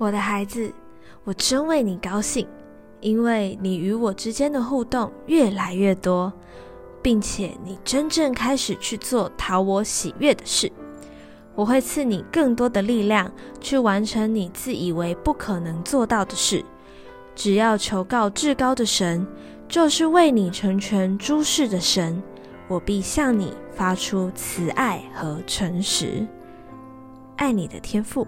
我的孩子我真为你高兴因为你与我之间的互动越来越多并且你真正开始去做讨我喜悦的事。我会赐你更多的力量去完成你自以为不可能做到的事。只要求告至高的神就是为你成全诸事的神我必向你发出慈爱和诚实。爱你的天赋